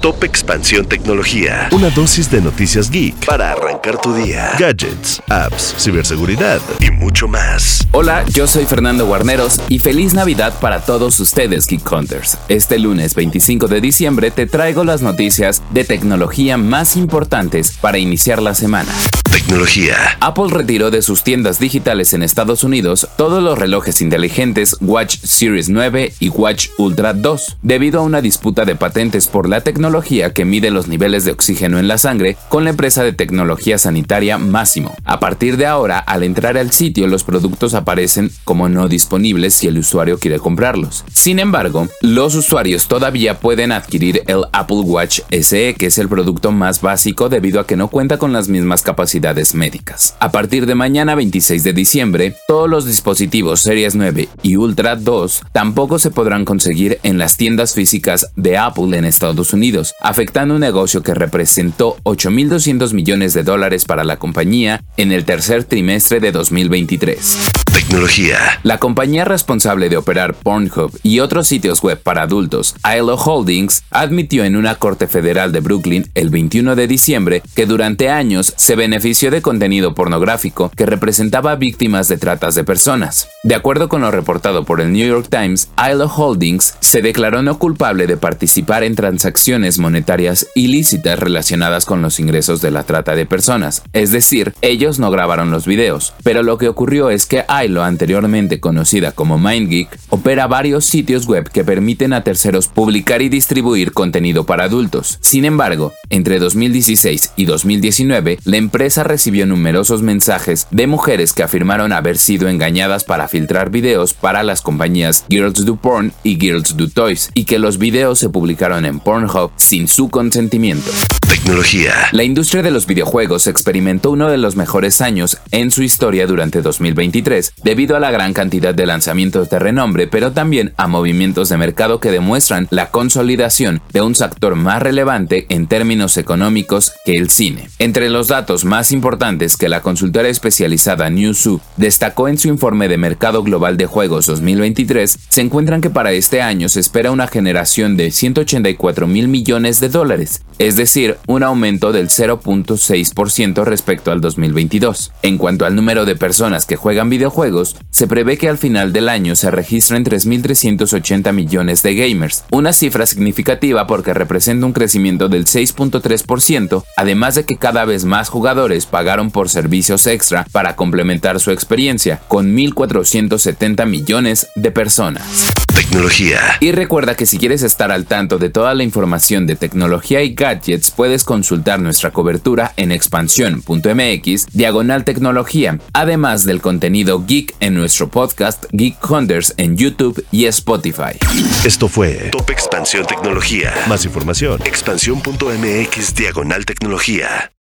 Top Expansión Tecnología. Una dosis de noticias geek para arrancar tu día. Gadgets, apps, ciberseguridad y mucho más. Hola, yo soy Fernando Guarneros y feliz Navidad para todos ustedes, Geek Hunters. Este lunes 25 de diciembre te traigo las noticias de tecnología más importantes para iniciar la semana. Tecnología. Apple retiró de sus tiendas digitales en Estados Unidos todos los relojes inteligentes Watch Series 9 y Watch Ultra 2, debido a una disputa de patentes por la tecnología que mide los niveles de oxígeno en la sangre con la empresa de tecnología sanitaria Máximo. A partir de ahora, al entrar al sitio, los productos aparecen como no disponibles si el usuario quiere comprarlos. Sin embargo, los usuarios todavía pueden adquirir el Apple Watch SE, que es el producto más básico debido a que no cuenta con las mismas capacidades médicas. A partir de mañana 26 de diciembre, todos los dispositivos Series 9 y Ultra 2 tampoco se podrán conseguir en las tiendas físicas de Apple en Estados Unidos, afectando un negocio que representó 8.200 millones de dólares para la compañía en el tercer trimestre de 2023. Tecnología. La compañía responsable de operar Pornhub y otros sitios web para adultos, ILO Holdings, admitió en una corte federal de Brooklyn el 21 de diciembre que durante años se benefició de contenido pornográfico que representaba víctimas de tratas de personas. De acuerdo con lo reportado por el New York Times, ILO Holdings se declaró no culpable de participar en transacciones monetarias ilícitas relacionadas con los ingresos de la trata de personas. Es decir, ellos no grabaron los videos, pero lo que ocurrió es que ILO, anteriormente conocida como MindGeek, opera varios sitios web que permiten a terceros publicar y distribuir contenido para adultos. Sin embargo, entre 2016 y 2019, la empresa recibió numerosos mensajes de mujeres que afirmaron haber sido engañadas para filtrar videos para las compañías Girls Do Porn y Girls Do Toys, y que los videos se publicaron en Pornhub sin su consentimiento. Tecnología. La industria de los videojuegos experimentó uno de los mejores años en su historia durante 2023, debido a la gran cantidad de lanzamientos de renombre, pero también a movimientos de mercado que demuestran la consolidación de un sector más relevante en términos económicos que el cine. Entre los datos más importantes que la consultora especializada Newzoo destacó en su informe de mercado global de juegos 2023, se encuentran que para este año se espera una generación de 184 mil millones de dólares, es decir, un aumento del 0.6% respecto al 2022. En cuanto al número de personas que juegan videojuegos, se prevé que al final del año se registren 3.380 millones de gamers, una cifra significativa porque representa un crecimiento del 6.3%, además de que cada vez más jugadores pagaron por servicios extra para complementar su experiencia, con 1.470 millones de personas. Tecnología. Y recuerda que si quieres estar al tanto de toda la información de tecnología y gadgets, puedes consultar nuestra cobertura en expansión.mx, diagonal tecnología, además del contenido geek en nuestro podcast Geek Hunters en YouTube y Spotify. Esto fue Top Expansión Tecnología. Más información, expansión.mx, diagonal tecnología.